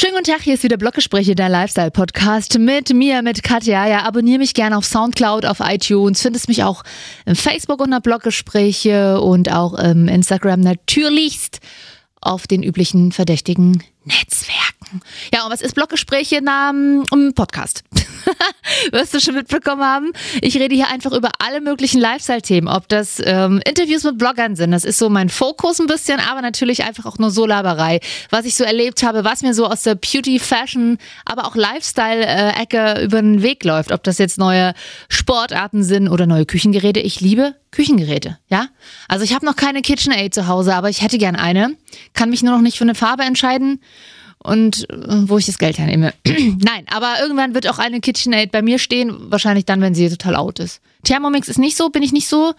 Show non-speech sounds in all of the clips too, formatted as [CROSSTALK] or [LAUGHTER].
Schönen guten Tag, hier ist wieder Bloggespräche, der Lifestyle-Podcast mit mir, mit Katja. Ja, abonniere mich gerne auf Soundcloud, auf iTunes, findest mich auch im Facebook unter Bloggespräche und auch im Instagram natürlichst auf den üblichen verdächtigen Netzwerken. Ja, und was ist Bloggespräche nach einem Podcast? [LAUGHS] [LAUGHS] Wirst du schon mitbekommen haben? Ich rede hier einfach über alle möglichen Lifestyle-Themen, ob das ähm, Interviews mit Bloggern sind. Das ist so mein Fokus ein bisschen, aber natürlich einfach auch nur so Laberei. Was ich so erlebt habe, was mir so aus der Beauty, Fashion, aber auch Lifestyle-Ecke über den Weg läuft. Ob das jetzt neue Sportarten sind oder neue Küchengeräte. Ich liebe Küchengeräte, ja? Also ich habe noch keine KitchenAid zu Hause, aber ich hätte gern eine. Kann mich nur noch nicht für eine Farbe entscheiden und äh, wo ich das Geld hernehme. [CLEARS THROAT] Nein, aber irgendwann wird auch eine KitchenAid bei mir stehen, wahrscheinlich dann, wenn sie total out ist. Thermomix ist nicht so, bin ich nicht so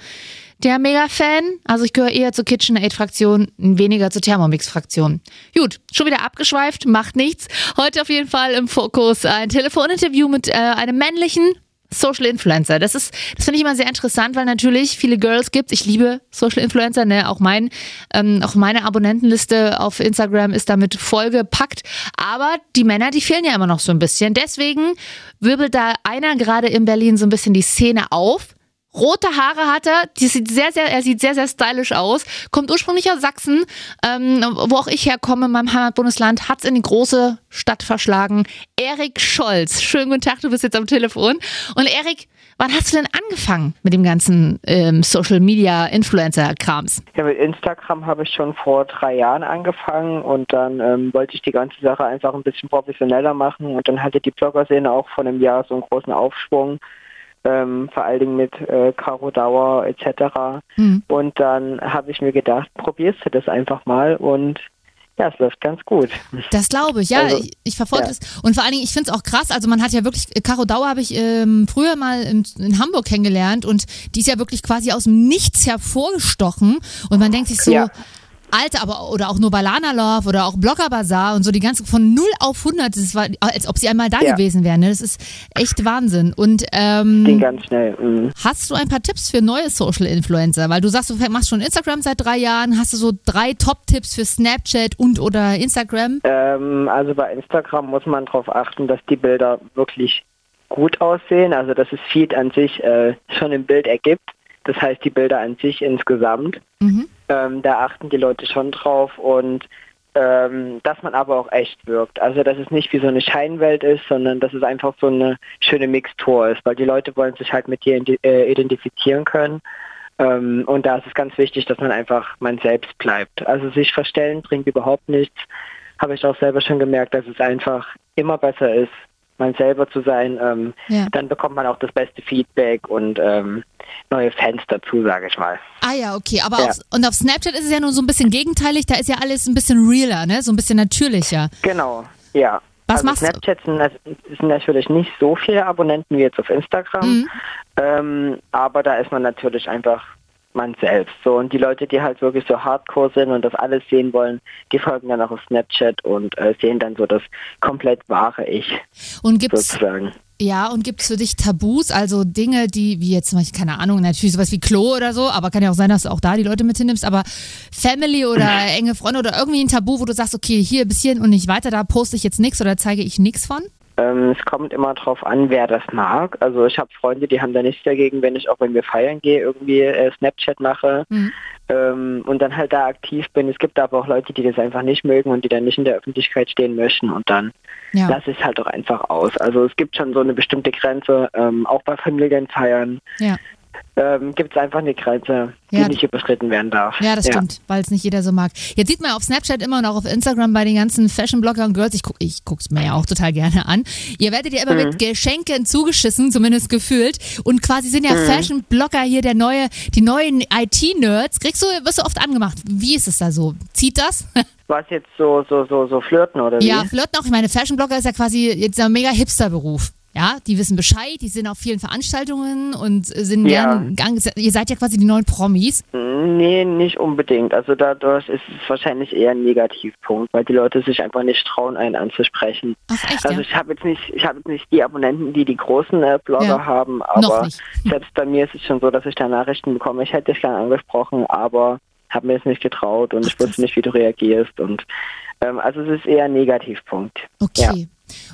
der Mega-Fan. Also ich gehöre eher zur KitchenAid-Fraktion, weniger zur Thermomix-Fraktion. Gut, schon wieder abgeschweift, macht nichts. Heute auf jeden Fall im Fokus ein Telefoninterview mit äh, einem männlichen Social Influencer. Das ist, das finde ich immer sehr interessant, weil natürlich viele Girls gibt. Ich liebe Social Influencer, ne? Auch mein, ähm, auch meine Abonnentenliste auf Instagram ist damit vollgepackt. Aber die Männer, die fehlen ja immer noch so ein bisschen. Deswegen wirbelt da einer gerade in Berlin so ein bisschen die Szene auf. Rote Haare hat er, die sieht sehr, sehr, er sieht sehr, sehr stylisch aus. Kommt ursprünglich aus Sachsen, ähm, wo auch ich herkomme, in meinem Heimatbundesland, hat es in die große Stadt verschlagen. Erik Scholz. Schönen guten Tag, du bist jetzt am Telefon. Und Erik, wann hast du denn angefangen mit dem ganzen ähm, Social Media Influencer-Krams? Ja, mit Instagram habe ich schon vor drei Jahren angefangen und dann ähm, wollte ich die ganze Sache einfach ein bisschen professioneller machen und dann hatte die Blogger-Szene auch vor einem Jahr so einen großen Aufschwung ähm, vor allen Dingen mit äh, Caro Dauer etc. Mhm. Und dann habe ich mir gedacht, probierst du das einfach mal und ja, es läuft ganz gut. Das glaube ich, ja. Also, ich, ich verfolge ja. das. Und vor allen Dingen, ich finde es auch krass. Also man hat ja wirklich, Caro Dauer habe ich ähm, früher mal in, in, Hamburg kennengelernt und die ist ja wirklich quasi aus dem Nichts hervorgestochen. Und man denkt sich so, ja. Alter, aber oder auch nur Balana Love oder auch Blogger Bazaar und so die ganze von 0 auf 100, das war als ob sie einmal da ja. gewesen wären. Ne? Das ist echt Wahnsinn. Und ähm, Ging ganz schnell. Mhm. Hast du ein paar Tipps für neue Social Influencer? Weil du sagst, du machst schon Instagram seit drei Jahren. Hast du so drei Top-Tipps für Snapchat und oder Instagram? Ähm, also bei Instagram muss man darauf achten, dass die Bilder wirklich gut aussehen. Also dass das Feed an sich äh, schon ein Bild ergibt. Das heißt die Bilder an sich insgesamt. Mhm. Ähm, da achten die Leute schon drauf und ähm, dass man aber auch echt wirkt. Also dass es nicht wie so eine Scheinwelt ist, sondern dass es einfach so eine schöne Mixtur ist, weil die Leute wollen sich halt mit dir äh, identifizieren können. Ähm, und da ist es ganz wichtig, dass man einfach man selbst bleibt. Also sich verstellen bringt überhaupt nichts. Habe ich auch selber schon gemerkt, dass es einfach immer besser ist, man selber zu sein, ähm, ja. dann bekommt man auch das beste Feedback und ähm, neue Fans dazu, sage ich mal. Ah ja, okay. Aber ja. Auf, und auf Snapchat ist es ja nur so ein bisschen gegenteilig, da ist ja alles ein bisschen realer, ne? So ein bisschen natürlicher. Genau, ja. Was also machst Snapchat sind, sind, natürlich nicht so viele Abonnenten wie jetzt auf Instagram, mhm. ähm, aber da ist man natürlich einfach man selbst. So und die Leute, die halt wirklich so Hardcore sind und das alles sehen wollen, die folgen dann auch auf Snapchat und äh, sehen dann so das komplett wahre Ich. Und gibt's sozusagen. Ja, und gibt es für dich Tabus, also Dinge, die, wie jetzt zum Beispiel, keine Ahnung, natürlich sowas wie Klo oder so, aber kann ja auch sein, dass du auch da die Leute mit hinnimmst, aber Family oder [CLEARS THROAT] enge Freunde oder irgendwie ein Tabu, wo du sagst, okay, hier bis hierhin und nicht weiter, da poste ich jetzt nichts oder zeige ich nichts von? Ähm, es kommt immer darauf an, wer das mag. Also ich habe Freunde, die haben da nichts dagegen, wenn ich auch, wenn wir feiern gehe, irgendwie äh, Snapchat mache mhm. ähm, und dann halt da aktiv bin. Es gibt aber auch Leute, die das einfach nicht mögen und die dann nicht in der Öffentlichkeit stehen möchten und dann ja. lasse ich es halt doch einfach aus. Also es gibt schon so eine bestimmte Grenze, ähm, auch bei Familienfeiern. Ja ähm, gibt es einfach eine Grenze, die ja. nicht überschritten werden darf. Ja, das ja. stimmt, weil es nicht jeder so mag. Jetzt sieht man auf Snapchat immer noch auf Instagram bei den ganzen Fashion-Bloggern und Girls, ich, guck, ich guck's mir ja auch total gerne an. Ihr werdet ja immer mhm. mit Geschenken zugeschissen, zumindest gefühlt. Und quasi sind ja mhm. Fashion-Blogger hier der neue, die neuen IT-Nerds. Kriegst du, wirst du oft angemacht. Wie ist es da so? Zieht das? [LAUGHS] Was jetzt so, so, so, so flirten oder wie? Ja, flirten auch. Ich meine, Fashion-Blogger ist ja quasi jetzt ein mega Hipster-Beruf. Ja, die wissen Bescheid, die sind auf vielen Veranstaltungen und sind ja. gern gang. Ihr seid ja quasi die neuen Promis. Nee, nicht unbedingt. Also dadurch ist es wahrscheinlich eher ein Negativpunkt, weil die Leute sich einfach nicht trauen, einen anzusprechen. Ach, echt, also ja? ich habe jetzt nicht, ich habe jetzt nicht die Abonnenten, die die großen äh, Blogger ja. haben, aber selbst bei mir ist es schon so, dass ich da Nachrichten bekomme. Ich hätte dich gerne angesprochen, aber habe mir es nicht getraut und Ach, ich wusste nicht, wie du reagierst und Ähm, also es ist eher ein Negativpunkt. Okay.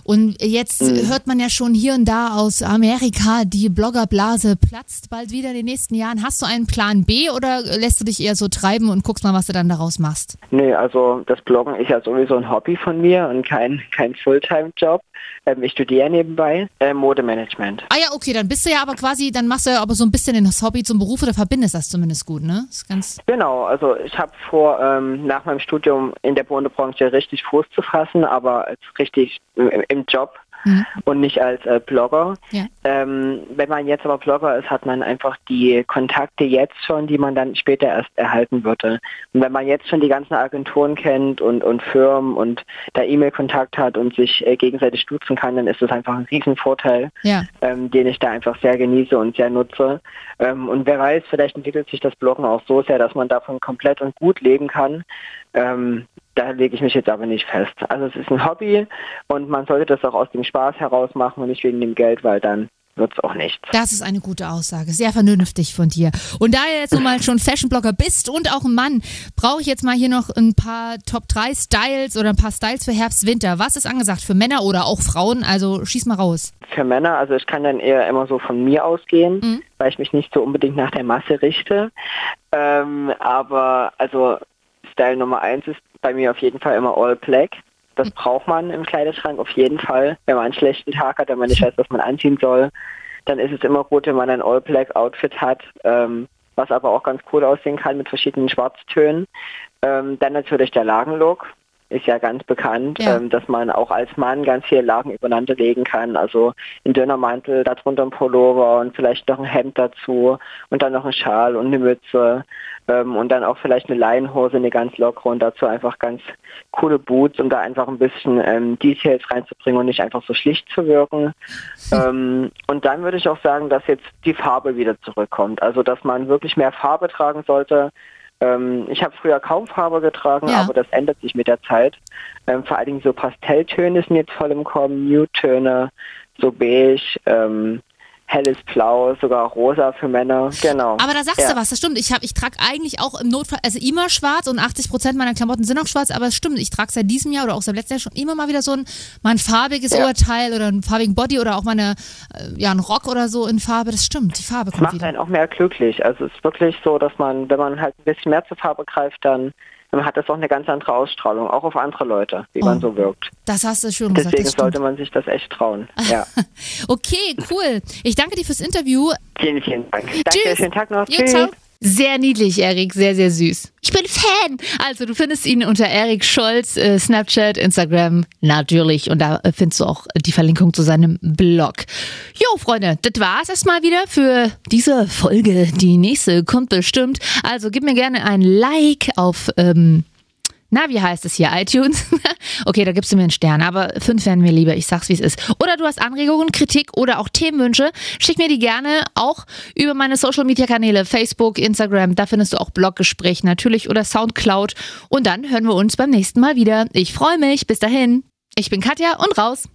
Und jetzt mhm. hört man ja schon hier und da aus Amerika, die Bloggerblase platzt bald wieder in den nächsten Jahren. Hast du einen Plan B oder lässt du dich eher so treiben und guckst mal, was du dann daraus machst? Nee, also das Bloggen ist ja sowieso ein Hobby von mir und kein, kein Fulltime-Job. Ähm, ich studiere nebenbei äh, Modemanagement. Ah ja, okay, dann bist du ja aber quasi, dann machst du ja aber so ein bisschen das Hobby zum Beruf oder verbindest das zumindest gut, ne? genau, also ich habe vor, ähm, nach meinem Studium in der Modebranche richtig Fuß zu fassen, aber richtig im, im Job mhm. und nicht als äh, Blogger. Ja. Ähm, wenn man jetzt aber Blogger ist, hat man einfach die Kontakte jetzt schon, die man dann später erst erhalten würde. Und wenn man jetzt schon die ganzen Agenturen kennt und, und Firmen und da E-Mail-Kontakt hat und sich äh, gegenseitig stutzen kann, dann ist das einfach ein Riesenvorteil, ja. ähm, den ich da einfach sehr genieße und sehr nutze. Ähm, und wer weiß, vielleicht entwickelt sich das Bloggen auch so sehr, dass man davon komplett und gut leben kann. Ähm, da lege ich mich jetzt aber nicht fest. Also es ist ein Hobby und man sollte das auch aus dem Spaß heraus machen und nicht wegen dem Geld, weil dann wird es auch nichts. Das ist eine gute Aussage. Sehr vernünftig von dir. Und da du jetzt nun mal schon Fashion-Blogger bist und auch ein Mann, brauche ich jetzt mal hier noch ein paar Top 3 Styles oder ein paar Styles für Herbst, Winter. Was ist angesagt für Männer oder auch Frauen? Also schieß mal raus. Für Männer, also ich kann dann eher immer so von mir ausgehen, mhm. weil ich mich nicht so unbedingt nach der Masse richte. Ähm, aber also Style Nummer 1 ist bei mir auf jeden Fall immer All Black. Das braucht man im Kleiderschrank auf jeden Fall. Wenn man einen schlechten Tag hat, wenn man nicht weiß, was man anziehen soll, dann ist es immer gut, wenn man ein All Black Outfit hat, ähm, was aber auch ganz cool aussehen kann mit verschiedenen Schwarztönen. Ähm, dann natürlich der Lagenlook ist ja ganz bekannt, ja. Ähm, dass man auch als Mann ganz viele Lagen übereinander legen kann. Also ein dünner Mantel, darunter ein Pullover und vielleicht noch ein Hemd dazu und dann noch ein Schal und eine Mütze ähm, und dann auch vielleicht eine Leinenhose, eine ganz lockere und dazu einfach ganz coole Boots, um da einfach ein bisschen ähm, Details reinzubringen und nicht einfach so schlicht zu wirken. ähm, und dann würde ich auch sagen, dass jetzt die Farbe wieder zurückkommt. Also dass man wirklich mehr Farbe tragen sollte. Ähm, ich habe früher kaum Farbe getragen, ja. aber das ändert sich mit der Zeit. Ähm, vor allen Dingen so Pastelltöne sind jetzt voll im Kommen, Nude-Töne, so beige, ähm, helles Blau, sogar rosa für Männer, genau. Aber da sagst ja. du was, das stimmt. Ich, ich trage eigentlich auch im Notfall, also immer schwarz und 80 Prozent meiner Klamotten sind auch schwarz, aber es stimmt, ich trage seit diesem Jahr oder auch seit letztem Jahr schon immer mal wieder so ein, mal ein farbiges ja. Oberteil oder einen farbigen Body oder auch mal eine, äh, ja, einen Rock oder so in Farbe, das stimmt, die Farbe kommt das macht wieder. einen auch mehr glücklich. Also es ist wirklich so, dass man, wenn man halt ein bisschen mehr zur Farbe greift, dann dann hat das auch eine ganz andere Ausstrahlung, auch auf andere Leute, wie oh, man so wirkt. Das hast du schon gesagt. Deswegen sollte man sich das echt trauen. [LAUGHS] Ja. okay, cool. Ich danke dir fürs Interview. Vielen, vielen Dank. Danke, Tschüss. schönen Tag noch. Ja, Tschüss. Ciao. Sehr niedlich, Erik, sehr, sehr süß. Ich bin Fan. Also, du findest ihn unter Erik Scholz, äh, Snapchat, Instagram, natürlich. Und da äh, findest du auch die Verlinkung zu seinem Blog. Jo, Freunde, das war's erstmal wieder für diese Folge. Die nächste kommt bestimmt. Also, gib mir gerne ein Like auf. Ähm, na, wie heißt es hier? iTunes? [LAUGHS] okay, da gibst du mir einen Stern, aber fünf wären mir lieber. Ich sag's, wie es ist. Oder du hast Anregungen, Kritik oder auch Themenwünsche. Schick mir die gerne auch über meine Social Media Kanäle, Facebook, Instagram. Da findest du auch Bloggespräch natürlich oder Soundcloud. Und dann hören wir uns beim nächsten Mal wieder. Ich freue mich. Bis dahin. Ich bin Katja und raus.